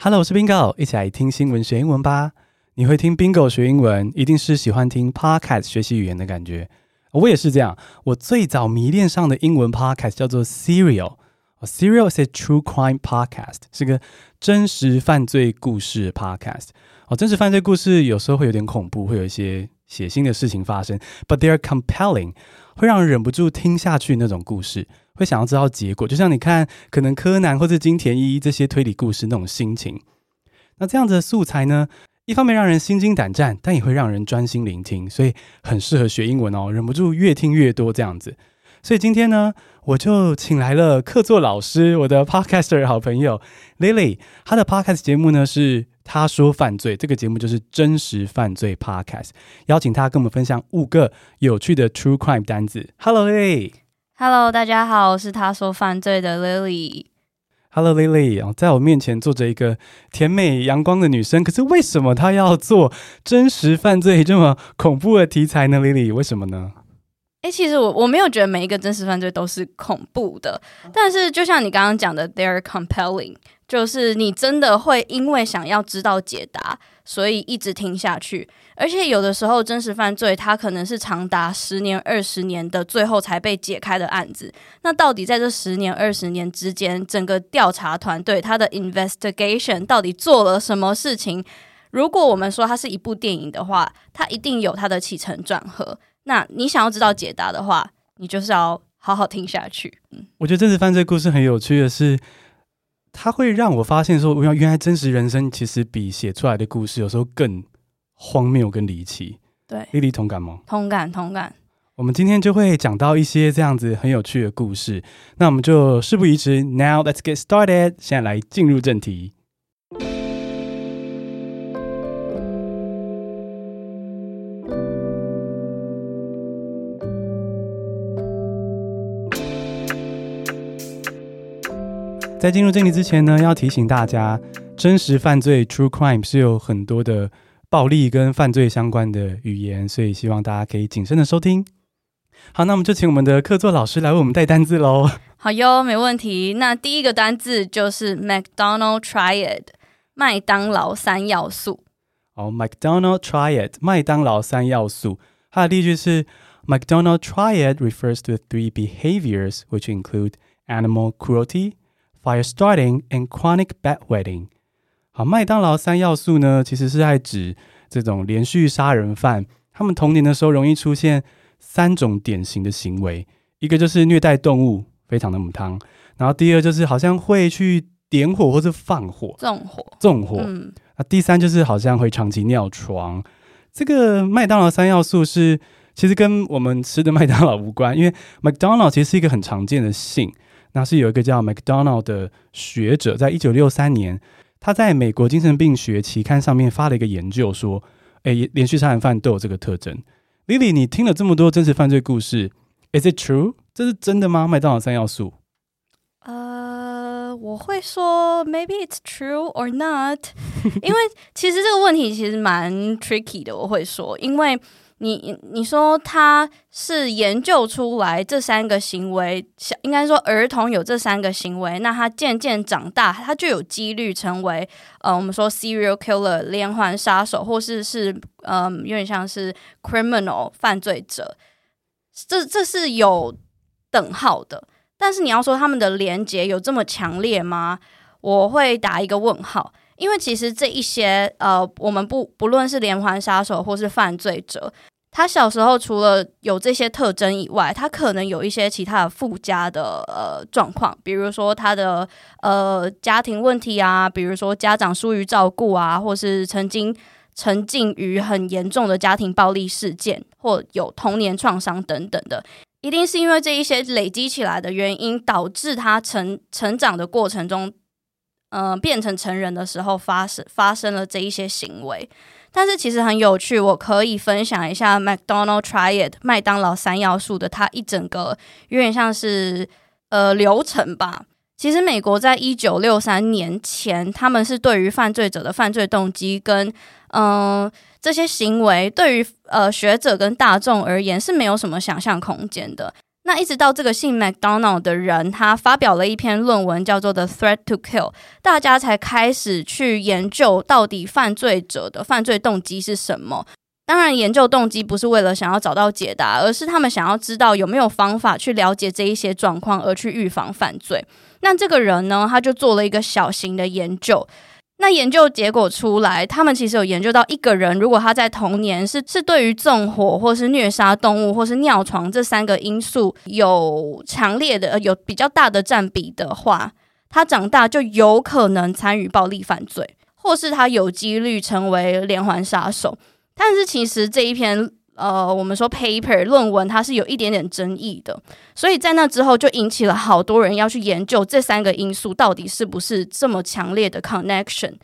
Hello，我是 Bingo，一起来听新闻学英文吧。你会听 Bingo 学英文，一定是喜欢听 Podcast 学习语言的感觉。我也是这样。我最早迷恋上的英文 Podcast 叫做 Serial。Serial is a true crime podcast，是个真实犯罪故事 podcast。哦，真实犯罪故事有时候会有点恐怖，会有一些血腥的事情发生，but they are compelling，会让人忍不住听下去那种故事，会想要知道结果。就像你看，可能柯南或者金田一这些推理故事那种心情。那这样子的素材呢，一方面让人心惊胆战，但也会让人专心聆听，所以很适合学英文哦，忍不住越听越多这样子。所以今天呢，我就请来了客座老师，我的 podcaster 好朋友 Lily。她的 podcast 节目呢是她说犯罪，这个节目就是真实犯罪 podcast。邀请他跟我们分享五个有趣的 true crime 单字。Hello Lily。Hello，大家好，我是他说犯罪的 Lily。Hello Lily，在我面前坐着一个甜美阳光的女生，可是为什么她要做真实犯罪这么恐怖的题材呢？Lily，为什么呢？诶，其实我我没有觉得每一个真实犯罪都是恐怖的，但是就像你刚刚讲的，they're compelling，就是你真的会因为想要知道解答，所以一直听下去。而且有的时候，真实犯罪它可能是长达十年、二十年的，最后才被解开的案子。那到底在这十年、二十年之间，整个调查团队他的 investigation 到底做了什么事情？如果我们说它是一部电影的话，它一定有它的起承转合。那你想要知道解答的话，你就是要好好听下去。嗯，我觉得真实犯罪故事很有趣的是，它会让我发现说，原原来真实人生其实比写出来的故事有时候更荒谬、跟离奇。对，莉莉同感吗？同感，同感。我们今天就会讲到一些这样子很有趣的故事。那我们就事不宜迟，Now let's get started。现在来进入正题。在进入正题之前呢，要提醒大家，真实犯罪 （True Crime） 是有很多的暴力跟犯罪相关的语言，所以希望大家可以谨慎的收听。好，那我们就请我们的客座老师来为我们带单字喽。好哟，没问题。那第一个单字就是 McDonald Triad，麦当劳三要素。哦，McDonald Triad，麦当劳三要素。它的例句是 McDonald Triad refers to three behaviors which include animal cruelty。Fire starting and chronic bedwetting。好，麦当劳三要素呢，其实是在指这种连续杀人犯，他们童年的时候容易出现三种典型的行为，一个就是虐待动物，非常的母汤，然后第二就是好像会去点火或是放火，纵火，纵火。嗯，那第三就是好像会长期尿床。这个麦当劳三要素是其实跟我们吃的麦当劳无关，因为麦当劳其实是一个很常见的姓。那是有一个叫 McDonald 的学者，在一九六三年，他在美国精神病学期刊上面发了一个研究，说，哎，连续杀人犯都有这个特征。Lily，你听了这么多真实犯罪故事，Is it true？这是真的吗？麦当劳三要素？呃，我会说 Maybe it's true or not，因为其实这个问题其实蛮 tricky 的。我会说，因为。你你说他是研究出来这三个行为，应该说儿童有这三个行为，那他渐渐长大，他就有几率成为呃，我们说 serial killer 连环杀手，或是是嗯，有点像是 criminal 犯罪者，这这是有等号的。但是你要说他们的连结有这么强烈吗？我会打一个问号，因为其实这一些呃，我们不不论是连环杀手或是犯罪者。他小时候除了有这些特征以外，他可能有一些其他的附加的呃状况，比如说他的呃家庭问题啊，比如说家长疏于照顾啊，或是曾经沉浸于很严重的家庭暴力事件，或有童年创伤等等的，一定是因为这一些累积起来的原因，导致他成成长的过程中，呃，变成成人的时候发生发生了这一些行为。但是其实很有趣，我可以分享一下 McDonald Triad 麦当劳三要素的它一整个有点像是呃流程吧。其实美国在一九六三年前，他们是对于犯罪者的犯罪动机跟嗯、这些行为，对于呃学者跟大众而言是没有什么想象空间的。那一直到这个姓 McDonald 的人，他发表了一篇论文，叫做《The Threat to Kill》，大家才开始去研究到底犯罪者的犯罪动机是什么。当然，研究动机不是为了想要找到解答，而是他们想要知道有没有方法去了解这一些状况，而去预防犯罪。那这个人呢，他就做了一个小型的研究。那研究结果出来，他们其实有研究到一个人，如果他在童年是是对于纵火或是虐杀动物或是尿床这三个因素有强烈的、有比较大的占比的话，他长大就有可能参与暴力犯罪，或是他有几率成为连环杀手。但是其实这一篇呃，我们说 paper 论文，它是有一点点争议的，所以在那之后就引起了好多人要去研究这三个因素到底是不是这么强烈的 connection。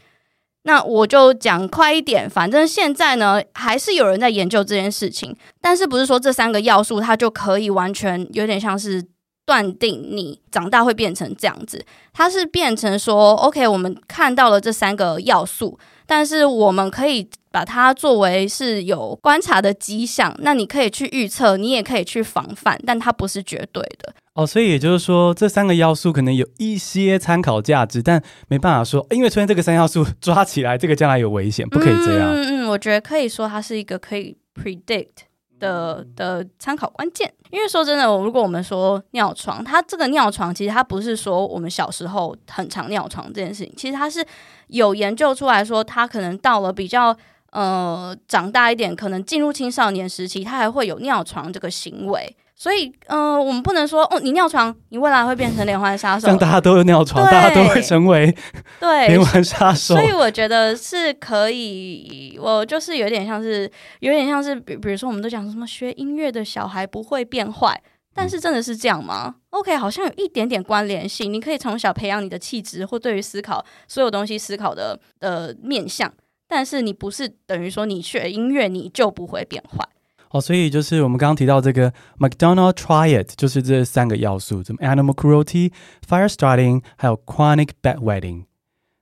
那我就讲快一点，反正现在呢还是有人在研究这件事情，但是不是说这三个要素它就可以完全有点像是断定你长大会变成这样子，它是变成说 OK，我们看到了这三个要素。但是我们可以把它作为是有观察的迹象，那你可以去预测，你也可以去防范，但它不是绝对的。哦，所以也就是说，这三个要素可能有一些参考价值，但没办法说，因为出现这个三要素 抓起来，这个将来有危险，不可以这样。嗯嗯，我觉得可以说它是一个可以 predict。的的参考关键，因为说真的，如果我们说尿床，它这个尿床其实它不是说我们小时候很常尿床这件事情，其实它是有研究出来说，它可能到了比较呃长大一点，可能进入青少年时期，它还会有尿床这个行为。所以，嗯、呃，我们不能说哦，你尿床，你未来会变成连环杀手。像大家都有尿床，大家都会成为对连环杀手。所以我觉得是可以，我就是有点像是，有点像是，比比如说，我们都讲什么学音乐的小孩不会变坏，但是真的是这样吗？OK，好像有一点点关联性。你可以从小培养你的气质，或对于思考所有东西思考的呃面向，但是你不是等于说你学音乐你就不会变坏。哦，所以就是我们刚刚提到这个 McDonald Triad，就是这三个要素，什么 animal cruelty、fire starting，还有 chronic bedwetting。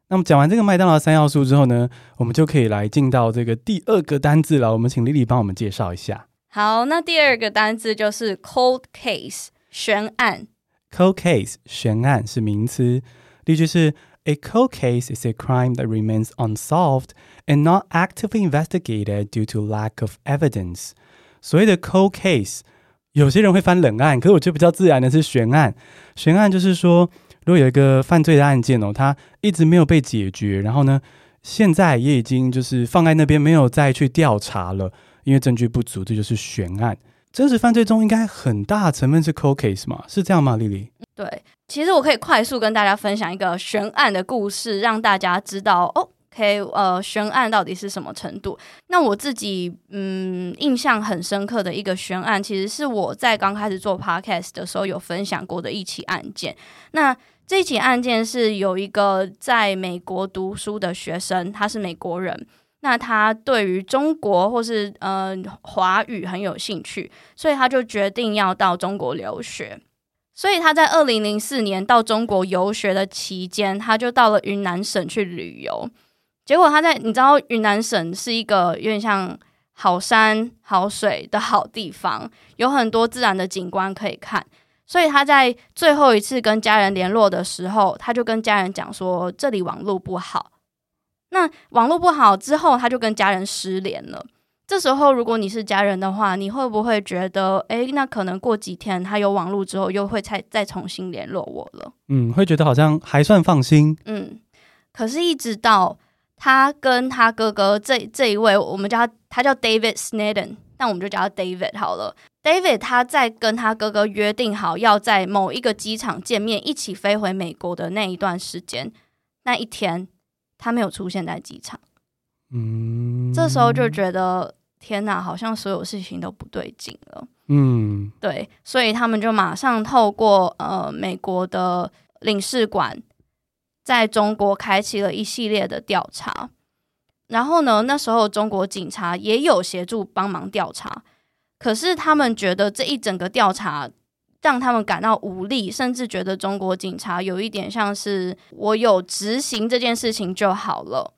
那么讲完这个麦当劳三要素之后呢，我们就可以来进到这个第二个单字了。我们请 Lily 帮我们介绍一下。好，那第二个单字就是 cold case，悬案。cold case，悬案是名词。例句是：A cold case is a crime that remains unsolved and not actively investigated due to lack of evidence。 所谓的 cold case，有些人会翻冷案，可是我觉得比较自然的是悬案。悬案就是说，如果有一个犯罪的案件哦，它一直没有被解决，然后呢，现在也已经就是放在那边，没有再去调查了，因为证据不足，这就是悬案。真实犯罪中应该很大成分是 cold case 嘛？是这样吗丽丽对，其实我可以快速跟大家分享一个悬案的故事，让大家知道哦。OK，呃，悬案到底是什么程度？那我自己嗯，印象很深刻的一个悬案，其实是我在刚开始做 Podcast 的时候有分享过的一起案件。那这起案件是有一个在美国读书的学生，他是美国人，那他对于中国或是呃华语很有兴趣，所以他就决定要到中国留学。所以他在二零零四年到中国游学的期间，他就到了云南省去旅游。结果他在，你知道云南省是一个有点像好山好水的好地方，有很多自然的景观可以看。所以他在最后一次跟家人联络的时候，他就跟家人讲说这里网络不好。那网络不好之后，他就跟家人失联了。这时候如果你是家人的话，你会不会觉得，诶，那可能过几天他有网络之后，又会再再重新联络我了？嗯，会觉得好像还算放心。嗯，可是一直到。他跟他哥哥这这一位，我们叫他，他叫 David Snedden，那我们就叫他 David 好了。David 他在跟他哥哥约定好要在某一个机场见面，一起飞回美国的那一段时间，那一天他没有出现在机场。嗯，这时候就觉得天哪，好像所有事情都不对劲了。嗯，对，所以他们就马上透过呃美国的领事馆。在中国开启了一系列的调查，然后呢，那时候中国警察也有协助帮忙调查，可是他们觉得这一整个调查让他们感到无力，甚至觉得中国警察有一点像是我有执行这件事情就好了，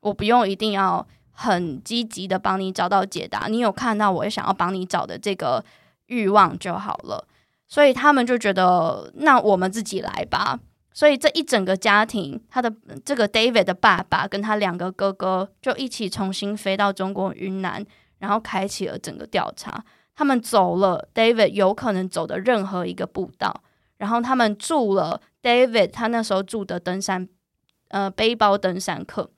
我不用一定要很积极的帮你找到解答，你有看到我想要帮你找的这个欲望就好了。所以他们就觉得，那我们自己来吧。所以这一整个家庭，他的这个 David 的爸爸跟他两个哥哥就一起重新飞到中国云南，然后开启了整个调查。他们走了 David 有可能走的任何一个步道，然后他们住了 David 他那时候住的登山，呃，背包登山客，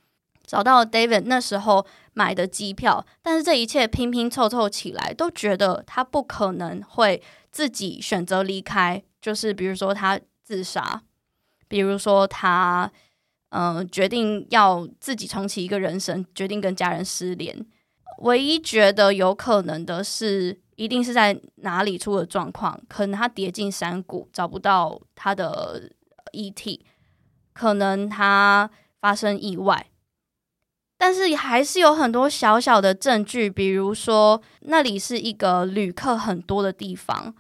找到了 David 那时候买的机票，但是这一切拼拼凑凑起来，都觉得他不可能会自己选择离开，就是比如说他自杀，比如说他，嗯、决定要自己重启一个人生，决定跟家人失联，唯一觉得有可能的是。一定是在哪里出了状况，可能他跌进山谷找不到他的遗体，可能他发生意外，但是还是有很多小小的证据，比如说那里是一个旅客很多的地方，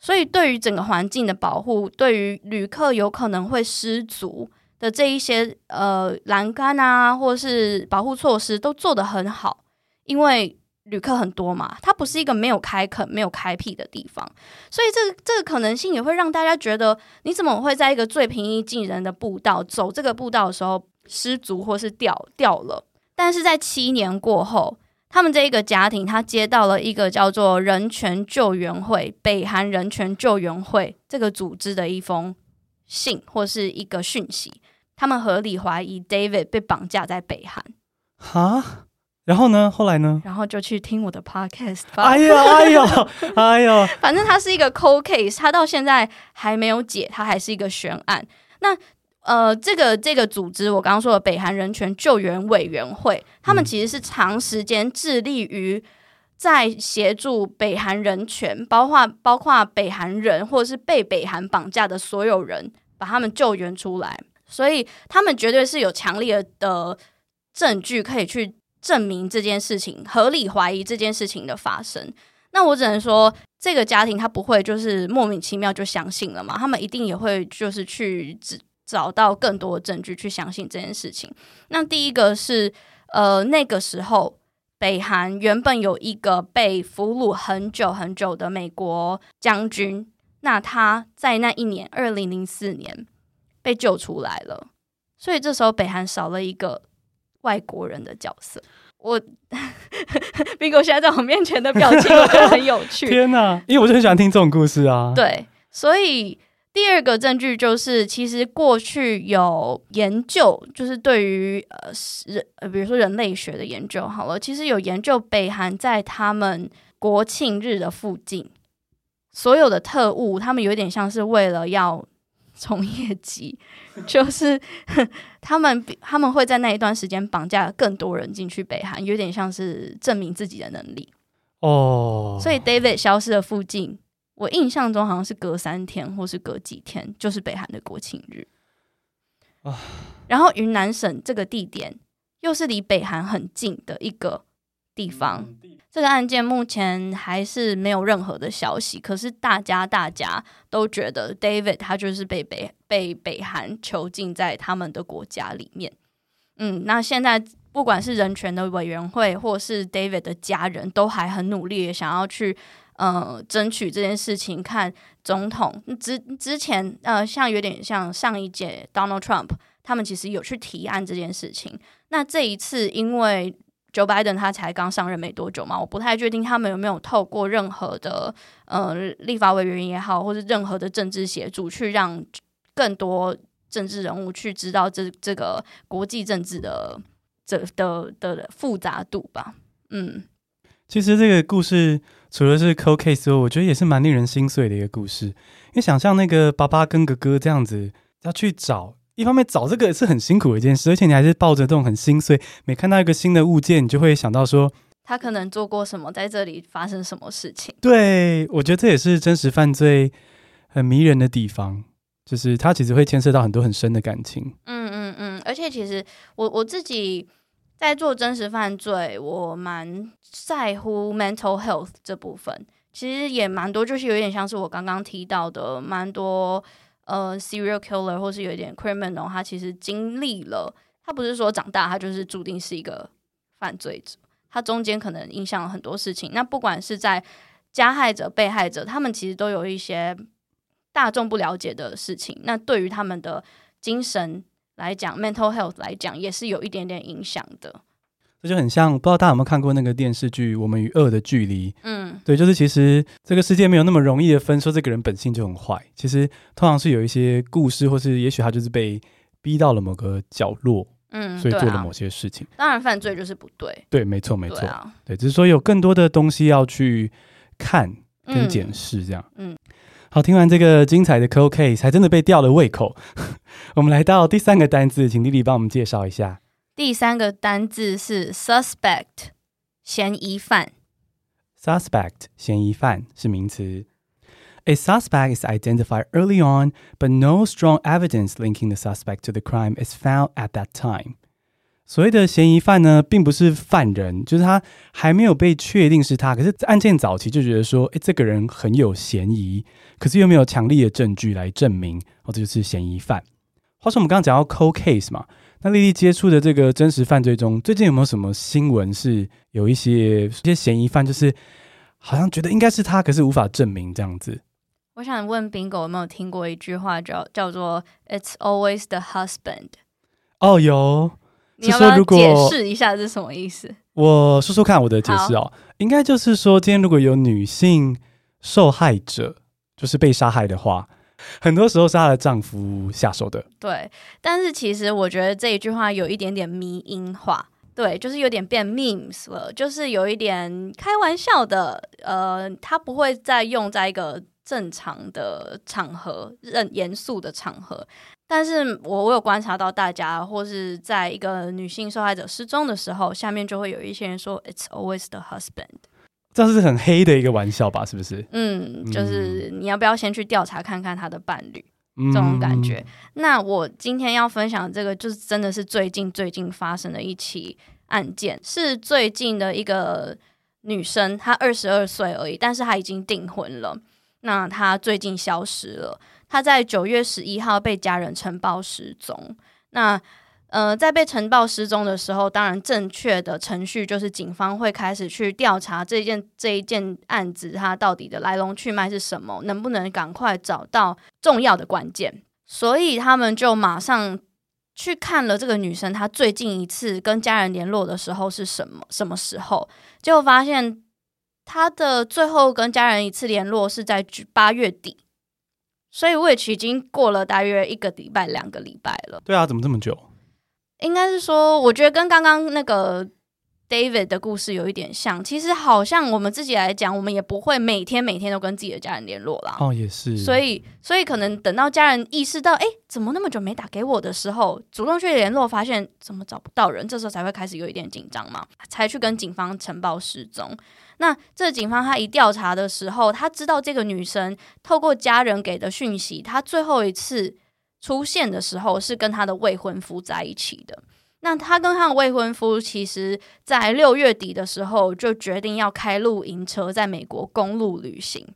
所以对于整个环境的保护，对于旅客有可能会失足的这一些呃栏杆啊，或是保护措施都做得很好，因为。旅客很多嘛，它不是一个没有开垦、没有开辟的地方，所以这个、这个可能性也会让大家觉得，你怎么会在一个最平易近人的步道走这个步道的时候失足或是掉掉了？但是在七年过后，他们这一个家庭他接到了一个叫做人权救援会（北韩人权救援会）这个组织的一封信或是一个讯息，他们合理怀疑 David 被绑架在北韩。哈？然后呢？后来呢？然后就去听我的 podcast。哎呀，哎呀，哎呀！反正它是一个 cold case，它到现在还没有解，它还是一个悬案。那呃，这个这个组织，我刚刚说的北韩人权救援委员会，他们其实是长时间致力于在协助北韩人权，包括包括北韩人或者是被北韩绑架的所有人，把他们救援出来。所以他们绝对是有强烈的证据可以去。证明这件事情，合理怀疑这件事情的发生，那我只能说，这个家庭他不会就是莫名其妙就相信了嘛，他们一定也会就是去找到更多的证据去相信这件事情。那第一个是，呃，那个时候北韩原本有一个被俘虏很久很久的美国将军，那他在那一年二零零四年被救出来了，所以这时候北韩少了一个。外国人的角色，我 Bingo 现在在我面前的表情，我觉得很有趣。天哪，因为我就很喜欢听这种故事啊。对，所以第二个证据就是，其实过去有研究，就是对于呃人呃，比如说人类学的研究，好了，其实有研究北韩在他们国庆日的附近，所有的特务，他们有点像是为了要。从业绩就是 他们，他们会在那一段时间绑架更多人进去北韩，有点像是证明自己的能力哦。所以 David 消失的附近，我印象中好像是隔三天或是隔几天，就是北韩的国庆日。然后云南省这个地点又是离北韩很近的一个地方。这个案件目前还是没有任何的消息，可是大家大家都觉得 David 他就是被北被北韩囚禁在他们的国家里面。嗯，那现在不管是人权的委员会，或是 David 的家人都还很努力想要去呃争取这件事情，看总统之之前呃像有点像上一届 Donald Trump，他们其实有去提案这件事情。那这一次因为 Joe Biden 他才刚上任没多久嘛，我不太确定他们有没有透过任何的呃立法委员也好，或是任何的政治协助，去让更多政治人物去知道这这个国际政治的这的的，的复杂度吧。嗯，其实这个故事除了是 cold case，我觉得也是蛮令人心碎的一个故事，因为想象那个爸爸跟哥哥这样子要去找。一方面找这个是很辛苦的一件事，而且你还是抱着这种很心碎，每看到一个新的物件，你就会想到说他可能做过什么，在这里发生什么事情。对，我觉得这也是真实犯罪很迷人的地方，就是它其实会牵涉到很多很深的感情。嗯嗯嗯，而且其实我我自己在做真实犯罪，我蛮在乎 mental health 这部分，其实也蛮多，就是有点像是我刚刚提到的，蛮多。呃，serial killer 或是有一点 criminal，他其实经历了，他不是说长大他就是注定是一个犯罪者，他中间可能影响了很多事情。那不管是在加害者、被害者，他们其实都有一些大众不了解的事情。那对于他们的精神来讲，mental health 来讲，也是有一点点影响的。这就很像，不知道大家有没有看过那个电视剧《我们与恶的距离》？嗯，对，就是其实这个世界没有那么容易的分，说这个人本性就很坏。其实通常是有一些故事，或是也许他就是被逼到了某个角落，嗯，所以做了某些事情。啊、当然，犯罪就是不对。对，没错，没错。对，啊、对，只是说有更多的东西要去看跟检视，这样。嗯，好，听完这个精彩的 Cold Case，才真的被吊了胃口。我们来到第三个单字，请丽丽帮我们介绍一下。第三个单字是 suspect，嫌疑犯。suspect 嫌疑犯是名词。A suspect is identified early on, but no strong evidence linking the suspect to the crime is found at that time. 所谓的嫌疑犯呢，并不是犯人，就是他还没有被确定是他。可是案件早期就觉得说，诶，这个人很有嫌疑，可是又没有强力的证据来证明，哦，这就是嫌疑犯。话说我们刚刚讲到 cold case 嘛。那丽丽接触的这个真实犯罪中，最近有没有什么新闻是有一些一些嫌疑犯，就是好像觉得应该是他，可是无法证明这样子？我想问 Bingo 有没有听过一句话叫叫做 "It's always the husband"？哦，有。你要不要解释一下是什么意思？我说说看我的解释哦，应该就是说，今天如果有女性受害者，就是被杀害的话。很多时候是她的丈夫下手的，对。但是其实我觉得这一句话有一点点迷因化，对，就是有点变 memes 了，就是有一点开玩笑的。呃，他不会再用在一个正常的场合、认严肃的场合。但是我我有观察到大家，或是在一个女性受害者失踪的时候，下面就会有一些人说 "It's always the husband"。这是很黑的一个玩笑吧？是不是？嗯，就是你要不要先去调查看看他的伴侣，嗯、这种感觉。那我今天要分享这个，就是真的是最近最近发生的一起案件，是最近的一个女生，她二十二岁而已，但是她已经订婚了。那她最近消失了，她在九月十一号被家人呈报失踪。那呃，在被呈报失踪的时候，当然正确的程序就是警方会开始去调查这件这一件案子，它到底的来龙去脉是什么，能不能赶快找到重要的关键。所以他们就马上去看了这个女生，她最近一次跟家人联络的时候是什么什么时候，结果发现她的最后跟家人一次联络是在八月底，所以 which 已经过了大约一个礼拜、两个礼拜了。对啊，怎么这么久？应该是说，我觉得跟刚刚那个 David 的故事有一点像。其实好像我们自己来讲，我们也不会每天每天都跟自己的家人联络啦。哦，也是。所以，所以可能等到家人意识到，哎，怎么那么久没打给我的时候，主动去联络，发现怎么找不到人，这时候才会开始有一点紧张嘛，才去跟警方呈报失踪。那这警方他一调查的时候，他知道这个女生透过家人给的讯息，她最后一次。出现的时候是跟她的未婚夫在一起的。那他跟他的未婚夫，其实在六月底的时候就决定要开露营车在美国公路旅行，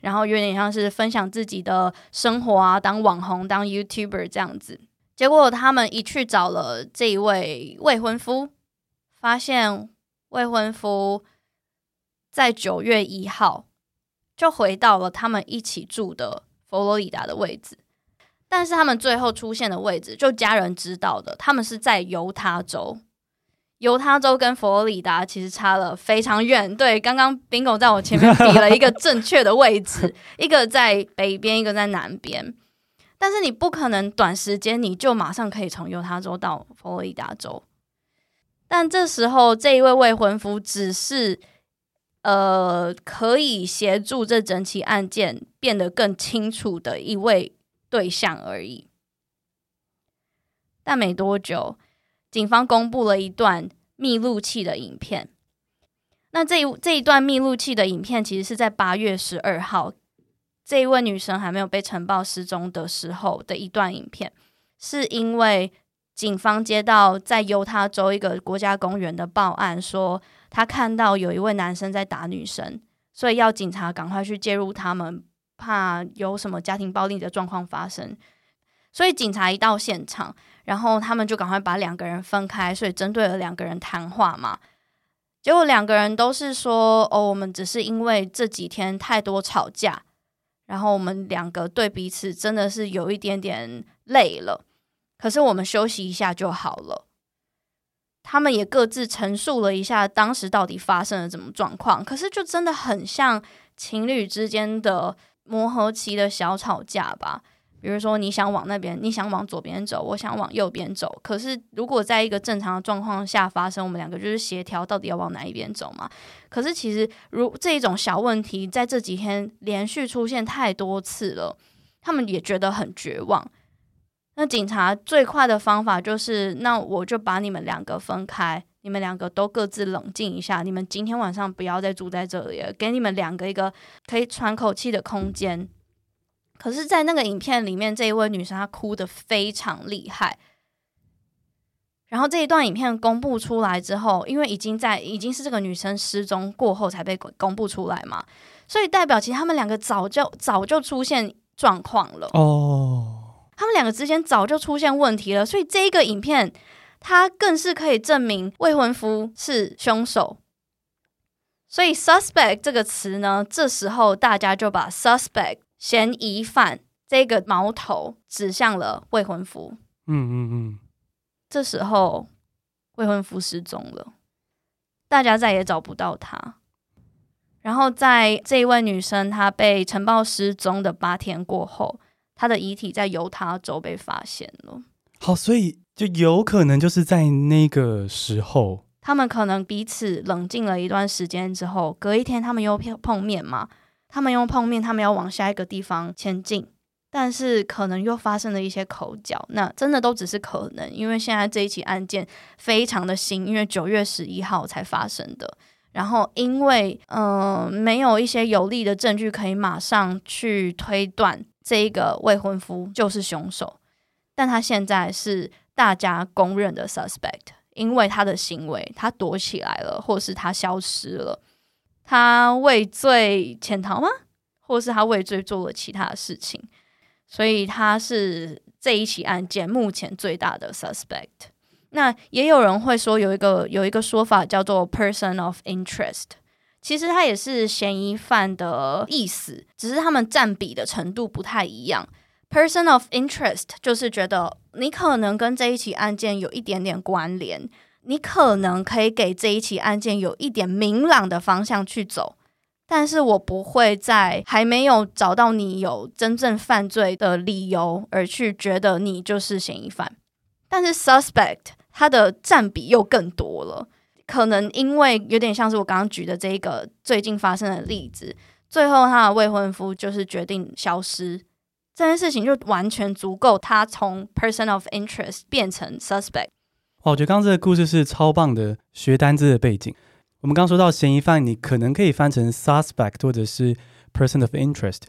然后有点像是分享自己的生活啊，当网红、当 YouTuber 这样子。结果他们一去找了这一位未婚夫，发现未婚夫在九月一号就回到了他们一起住的佛罗里达的位置。但是他们最后出现的位置，就家人知道的，他们是在犹他州。犹他州跟佛罗里达其实差了非常远。对，刚刚 Bingo 在我前面比了一个正确的位置，一个在北边，一个在南边。但是你不可能短时间你就马上可以从犹他州到佛罗里达州。但这时候这一位未婚夫只是呃可以协助这整起案件变得更清楚的一位。对象而已，但没多久，警方公布了一段密录器的影片。那这一这一段密录器的影片，其实是在八月十二号，这一位女生还没有被呈报失踪的时候的一段影片，是因为警方接到在犹他州一个国家公园的报案，说他看到有一位男生在打女生，所以要警察赶快去介入他们。怕有什么家庭暴力的状况发生，所以警察一到现场，然后他们就赶快把两个人分开，所以针对了两个人谈话嘛。结果两个人都是说：“哦，我们只是因为这几天太多吵架，然后我们两个对彼此真的是有一点点累了。可是我们休息一下就好了。”他们也各自陈述了一下当时到底发生了什么状况，可是就真的很像情侣之间的磨合期的小吵架吧。比如说，你想往那边，你想往左边走，我想往右边走。可是如果在一个正常的状况下发生，我们两个就是协调到底要往哪一边走嘛。可是其实如这一种小问题，在这几天连续出现太多次了，他们也觉得很绝望。那警察最快的方法就是，那我就把你们两个分开，你们两个都各自冷静一下。你们今天晚上不要再住在这里了，给你们两个一个可以喘口气的空间。可是，在那个影片里面，这一位女生她哭的非常厉害。然后这一段影片公布出来之后，因为已经在已经是这个女生失踪过后才被公布出来嘛，所以代表其实他们两个早就早就出现状况了哦。他们两个之间早就出现问题了，所以这一个影片，它更是可以证明未婚夫是凶手。所以 “suspect” 这个词呢，这时候大家就把 “suspect” 嫌疑犯这个矛头指向了未婚夫。嗯嗯嗯。这时候未婚夫失踪了，大家再也找不到他。然后在这一位女生她被晨报失踪的八天过后。她的遗体在犹他州被发现了。好，所以就有可能就是在那个时候，他们可能彼此冷静了一段时间之后，隔一天他们又碰面嘛。他们又碰面，他们要往下一个地方前进，但是可能又发生了一些口角。那真的都只是可能，因为现在这一起案件非常的新，因为九月十一号才发生的。然后因为嗯、没有一些有力的证据可以马上去推断。这一个未婚夫就是凶手，但他现在是大家公认的 suspect，因为他的行为，他躲起来了，或是他消失了，他畏罪潜逃吗？或是他畏罪做了其他的事情，所以他是这一起案件目前最大的 suspect。那也有人会说，有一个有一个说法叫做 person of interest。其实他也是嫌疑犯的意思，只是他们占比的程度不太一样。Person of interest 就是觉得你可能跟这一起案件有一点点关联，你可能可以给这一起案件有一点明朗的方向去走，但是我不会在还没有找到你有真正犯罪的理由而去觉得你就是嫌疑犯。但是 suspect 它的占比又更多了。可能因为有点像是我刚刚举的这一个最近发生的例子，最后他的未婚夫就是决定消失，这件事情就完全足够他从 person of interest 变成 suspect。哦，我觉得刚刚这个故事是超棒的学单字的背景。我们刚刚说到嫌疑犯，你可能可以翻成 suspect 或者是 person of interest。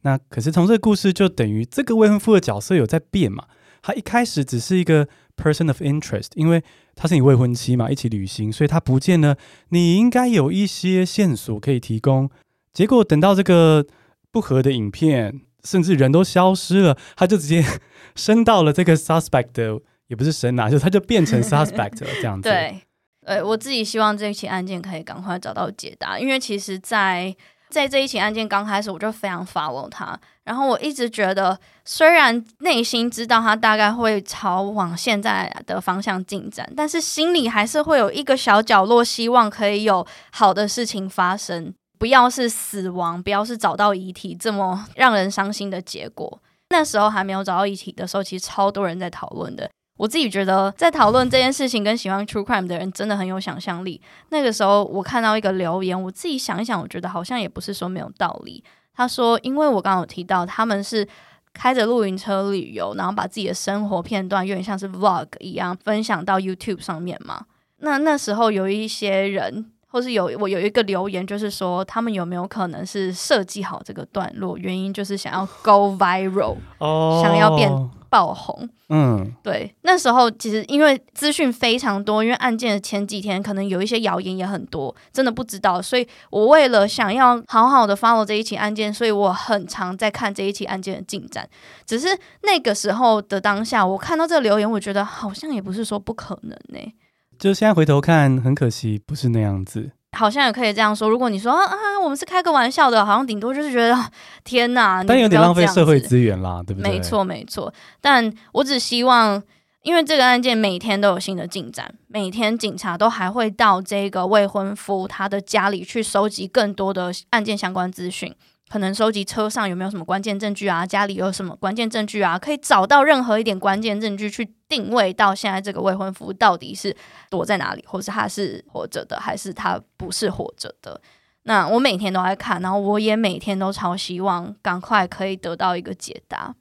那可是从这个故事就等于这个未婚夫的角色有在变嘛？他一开始只是一个 person of interest，因为他是你未婚妻嘛，一起旅行，所以他不见了。你应该有一些线索可以提供。结果等到这个不合的影片，甚至人都消失了，他就直接 升到了这个 suspect 的，也不是升啊，就他就变成 suspect 这样子。对，呃，我自己希望这一起案件可以赶快找到解答，因为其实，在在这一起案件刚开始，我就非常 follow 他，然后我一直觉得，虽然内心知道他大概会朝往现在的方向进展，但是心里还是会有一个小角落，希望可以有好的事情发生，不要是死亡，不要是找到遗体这么让人伤心的结果。那时候还没有找到遗体的时候，其实超多人在讨论的。我自己觉得，在讨论这件事情跟喜欢 True Crime 的人真的很有想象力。那个时候，我看到一个留言，我自己想一想，我觉得好像也不是说没有道理。他说，因为我刚刚有提到，他们是开着露营车旅游，然后把自己的生活片段，有点像是 Vlog 一样分享到 YouTube 上面嘛。那那时候有一些人，或是有我有一个留言，就是说他们有没有可能是设计好这个段落，原因就是想要 Go Viral，哦，想要变。爆红，嗯，对，那时候其实因为资讯非常多，因为案件的前几天可能有一些谣言也很多，真的不知道，所以我为了想要好好的 follow 这一起案件，所以我很常在看这一起案件的进展。只是那个时候的当下，我看到这个留言，我觉得好像也不是说不可能呢、欸。就现在回头看，很可惜不是那样子。好像也可以这样说。如果你说啊，我们是开个玩笑的，好像顶多就是觉得 天哪，但有点浪费社会资源啦，对不对？没错，没错。但我只希望，因为这个案件每天都有新的进展，每天警察都还会到这个未婚夫他的家里去收集更多的案件相关资讯。可能收集车上有没有什么关键证据啊？家里有什么关键证据啊？可以找到任何一点关键证据去定位到现在这个未婚夫到底是躲在哪里，或是他是活着的，还是他不是活着的？那我每天都在看，然后我也每天都超希望赶快可以得到一个解答。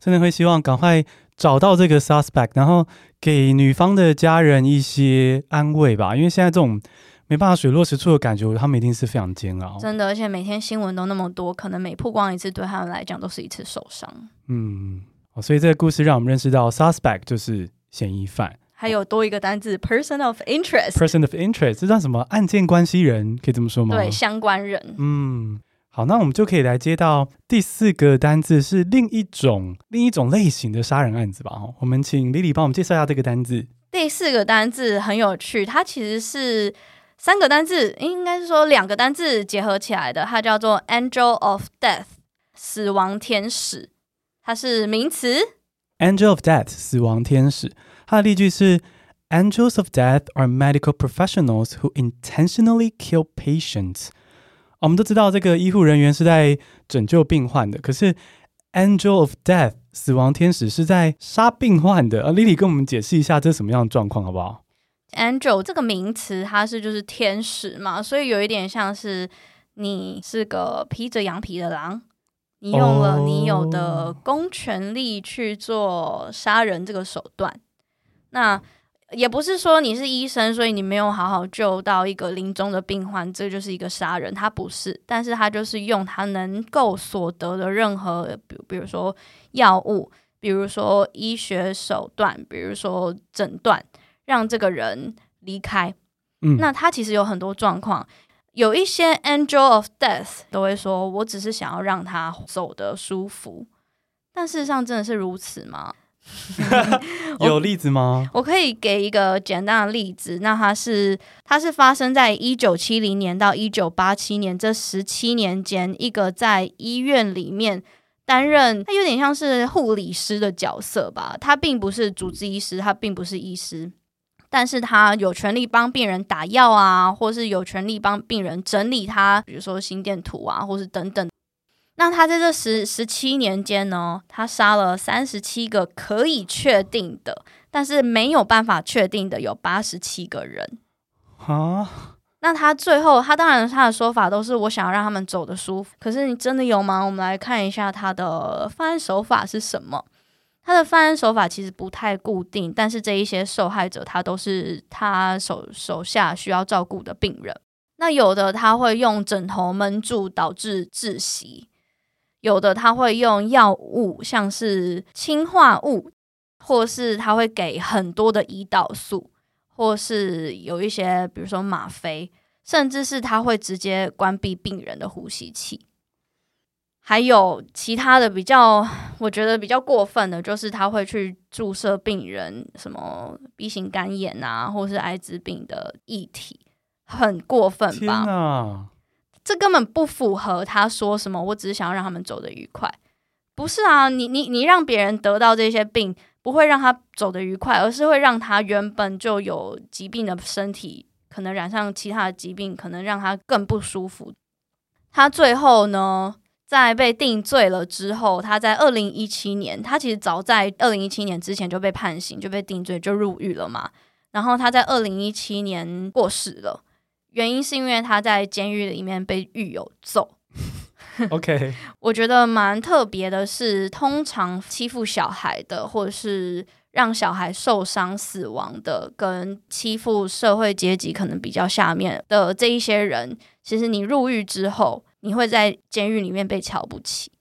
真的会希望赶快找到这个 suspect，然后给女方的家人一些安慰吧，因为现在这种。没办法水落石出的感觉，他们一定是非常煎熬。真的，而且每天新闻都那么多，可能每曝光一次，对他们来讲都是一次受伤。嗯，所以这个故事让我们认识到，suspect 就是嫌疑犯，还有多一个单字，person of interest。person of interest 这叫什么？案件关系人，可以这么说吗？对，相关人。嗯，好，那我们就可以来接到第四个单字，是另一种另一种类型的杀人案子吧？我们请 Lily 帮我们介绍一下这个单字。第四个单字很有趣，它其实是。三个单字，应该是说两个单字结合起来的，它叫做 Angel of Death，死亡天使，它是名词。Angel of Death，死亡天使，它的例句是：Angels of Death are medical professionals who intentionally kill patients。我们都知道这个医护人员是在拯救病患的，可是 Angel of Death，死亡天使是在杀病患的。啊，Lily 跟我们解释一下这是什么样的状况，好不好？Angel 这个名词，它是就是天使嘛，所以有一点像是你是个披着羊皮的狼，你用了你有的公权力去做杀人这个手段。Oh. 那也不是说你是医生，所以你没有好好救到一个临终的病患，这就是一个杀人。他不是，但是他就是用他能够所得的任何，比比如说药物，比如说医学手段，比如说诊断。让这个人离开，嗯，那他其实有很多状况，有一些 angel of death 都会说，我只是想要让他走得舒服，但事实上真的是如此吗？有例子吗？我，我可以给一个简单的例子，那它是它是发生在一九七零年到一九八七年这十七年间，一个在医院里面担任，他有点像是护理师的角色吧，他并不是主治医师，他并不是医师。但是他有权利帮病人打药啊，或是有权利帮病人整理他，比如说心电图啊，或是等等。那他在这十十七年间呢，他杀了三十七个可以确定的，但是没有办法确定的有八十七个人。啊？那他最后，他当然他的说法都是我想要让他们走的舒服。可是你真的有吗？我们来看一下他的犯案手法是什么。他的犯案手法其实不太固定，但是这一些受害者他都是他手手下需要照顾的病人。那有的他会用枕头闷住导致窒息，有的他会用药物，像是氰化物，或是他会给很多的胰岛素，或是有一些比如说吗啡，甚至是他会直接关闭病人的呼吸器。还有其他的比较，我觉得比较过分的，就是他会去注射病人什么 B 型肝炎啊，或是艾滋病的液体，很过分吧？这根本不符合他说什么，我只是想要让他们走得愉快。不是啊，你你你让别人得到这些病，不会让他走得愉快，而是会让他原本就有疾病的身体，可能染上其他的疾病，可能让他更不舒服。他最后呢？在被定罪了之后，他在二零一七年，他其实早在二零一七年之前就被判刑，就被定罪，就入狱了嘛。然后他在二零一七年过世了，原因是因为他在监狱里面被狱友揍。OK，我觉得蛮特别的是，通常欺负小孩的，或者是让小孩受伤死亡的，跟欺负社会阶级可能比较下面的这一些人，其实你入狱之后。你会在监狱里面被瞧不起，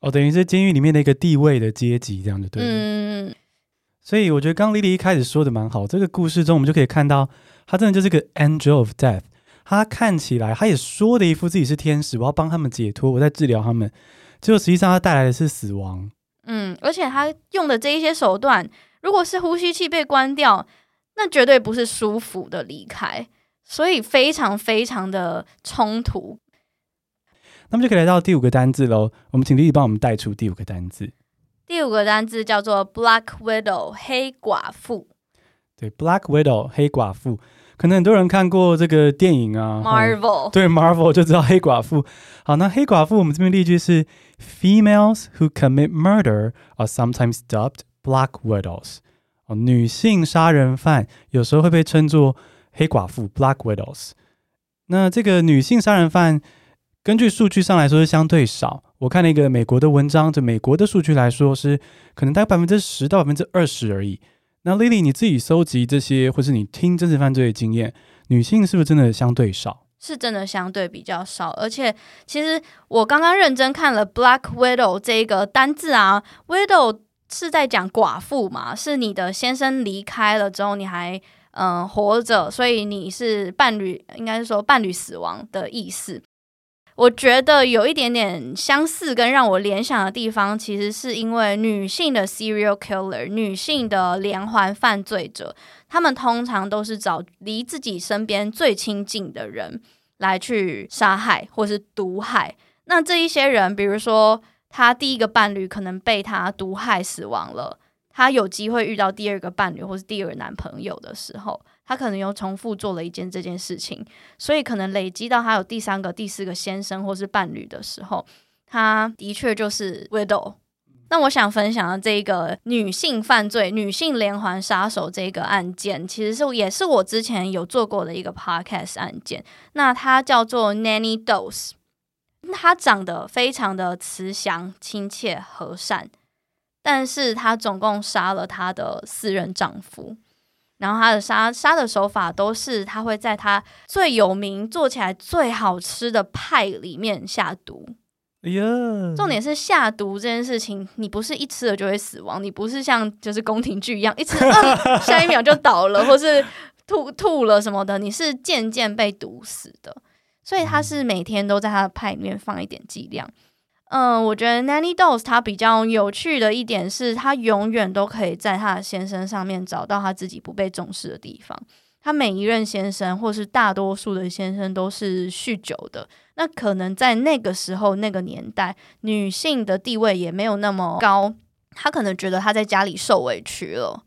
哦，等于是监狱里面的一个地位的阶级，这样就对了。嗯，所以我觉得刚刚 Lily 一开始说的蛮好，这个故事中我们就可以看到，他真的就是个 angel of death。他看起来，他也说的一副自己是天使，我要帮他们解脱，我在治疗他们，结果实际上他带来的是死亡。嗯，而且他用的这一些手段，如果是呼吸器被关掉，那绝对不是舒服的离开，所以非常非常的冲突。那么就可以来到第五个单字喽。我们请丽丽帮我们带出第五个单字。第五个单字叫做 “black widow” 黑寡妇。对，“black widow” 黑寡妇，可能很多人看过这个电影啊，Marvel。对，Marvel 就知道黑寡妇。好，那黑寡妇，我们这边例句是：“Females who commit murder are sometimes dubbed black widows。”哦，女性杀人犯有时候会被称作黑寡妇 （black widows）。那这个女性杀人犯。根据数据上来说是相对少。我看了一个美国的文章，就美国的数据来说是可能大概百分之十到百分之二十而已。那 Lily，你自己搜集这些，或是你听真实犯罪的经验，女性是不是真的相对少？是真的相对比较少。而且，其实我刚刚认真看了 “Black Widow” 这一个单字啊，“Widow” 是在讲寡妇嘛，是你的先生离开了之后，你还嗯、活着，所以你是伴侣，应该是说伴侣死亡的意思。我觉得有一点点相似，跟让我联想的地方，其实是因为女性的 serial killer，女性的连环犯罪者，他们通常都是找离自己身边最亲近的人来去杀害或是毒害。那这一些人，比如说他第一个伴侣可能被他毒害死亡了，他有机会遇到第二个伴侣或是第二个男朋友的时候。他可能又重复做了一件这件事情，所以可能累积到他有第三个、第四个先生或是伴侣的时候，他的确就是 widow。那我想分享的这个女性犯罪、女性连环杀手这个案件，其实是也是我之前有做过的一个 podcast 案件。那它叫做 Nanny Dose，她长得非常的慈祥、亲切、和善，但是她总共杀了她的四任丈夫。然后他的杀杀的手法都是，他会在他最有名、做起来最好吃的派里面下毒。哎呀！重点是下毒这件事情，你不是一吃了就会死亡，你不是像就是宫廷剧一样，一吃、啊、下一秒就倒了，或是吐吐了什么的，你是渐渐被毒死的。所以他是每天都在他的派里面放一点剂量。嗯，我觉得 Nanny Dose 他比较有趣的一点是，他永远都可以在他的先生上面找到他自己不被重视的地方。他每一任先生，或是大多数的先生，都是酗酒的。那可能在那个时候、那个年代，女性的地位也没有那么高，他可能觉得他在家里受委屈了。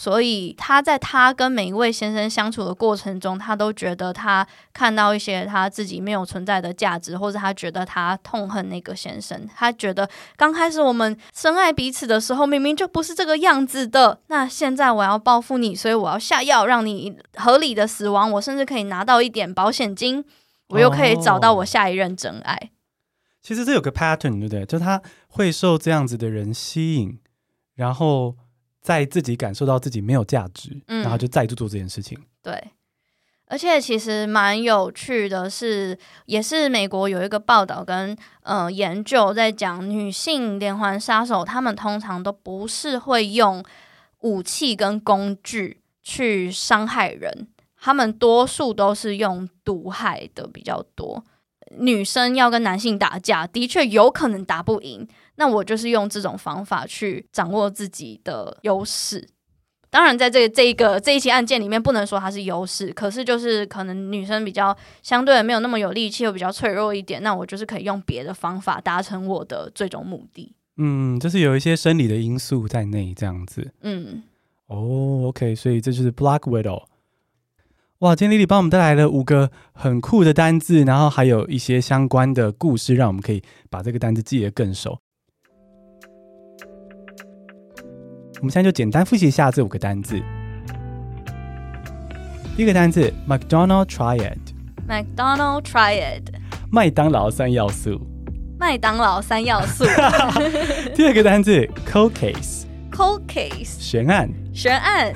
所以他在他跟每一位先生相处的过程中，他都觉得他看到一些他自己没有存在的价值，或者他觉得他痛恨那个先生。他觉得刚开始我们深爱彼此的时候，明明就不是这个样子的。那现在我要报复你，所以我要下药让你合理的死亡。我甚至可以拿到一点保险金，我又可以找到我下一任真爱。哦，其实这有个 pattern，对不对？就他会受这样子的人吸引，然后。在自己感受到自己没有价值，嗯，然后就再度做这件事情。对，而且其实蛮有趣的是，也是美国有一个报道跟呃研究在讲，女性连环杀手他们通常都不是会用武器跟工具去伤害人，他们多数都是用毒害的比较多。女生要跟男性打架，的确有可能打不赢。那我就是用这种方法去掌握自己的优势。当然，在这个、这一个这一期案件里面，不能说它是优势，可是就是可能女生比较相对没有那么有力气，又比较脆弱一点。那我就是可以用别的方法达成我的最终目的。嗯，就是有一些生理的因素在内，这样子。嗯，哦、oh，OK，所以这就是 Black Widow。哇，今天 Lily 帮我们带来了五个很酷的单字，然后还有一些相关的故事，让我们可以把这个单字记得更熟。我们现在就简单复习一下这五个单字。第一个单字：McDonald Triad。McDonald Triad。麦当劳三要素。麦当劳三要素。第二个单字：Cold Case。Cold Case。悬案。悬案。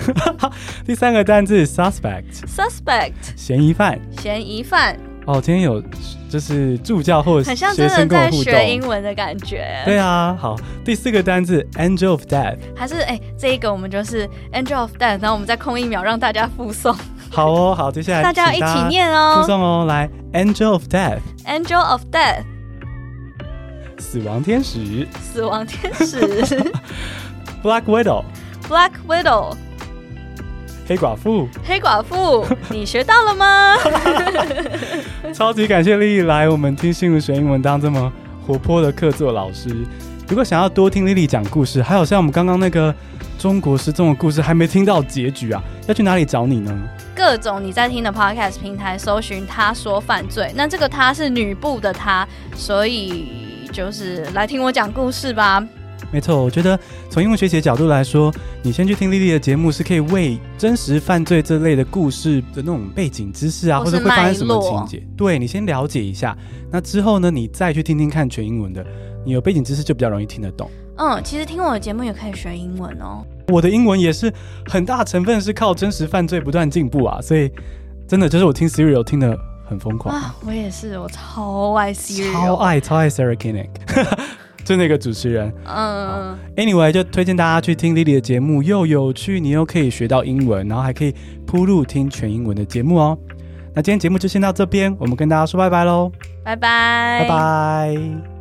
第三个单字：Suspect。Suspect。嫌疑犯。嫌疑犯。哦，今天有就是助教或者学生在学英文的感觉。对啊，好，第四个单字 Angel of Death，还是哎，这一个我们就是 Angel of Death，然后我们再空一秒让大家复诵。好哦，好，接下来大家一起念哦，复诵哦，来 Angel of Death，Angel of Death，死亡天使，死亡天使，Black Widow，Black Widow。黑寡妇，黑寡妇，你学到了吗？超级感谢丽丽来我们听新闻学英文当这么活泼的客座老师。如果想要多听丽丽讲故事，还有像我们刚刚那个中国失踪的故事还没听到结局啊，要去哪里找你呢？各种你在听的 podcast 平台搜寻“她说犯罪”，那这个“她”是女部的“她”，所以就是来听我讲故事吧。没错，我觉得从英文学习的角度来说，你先去听莉莉的节目，是可以为真实犯罪这类的故事的那种背景知识啊，或者会发生什么情节，对，你先了解一下。那之后呢，你再去听听看全英文的。你有背景知识就比较容易听得懂。嗯，其实听我的节目也可以学英文哦。我的英文也是很大成分是靠真实犯罪不断进步啊，所以真的就是我听 Serial 听的很疯狂啊。我也是，我超爱 Serial，超爱超爱 Sarah Koenig，就那个主持人。嗯，Anyway，就推荐大家去听 Lily 的节目，又有趣，你又可以学到英文，然后还可以铺路听全英文的节目哦。那今天节目就先到这边，我们跟大家说拜拜喽，拜拜，拜拜。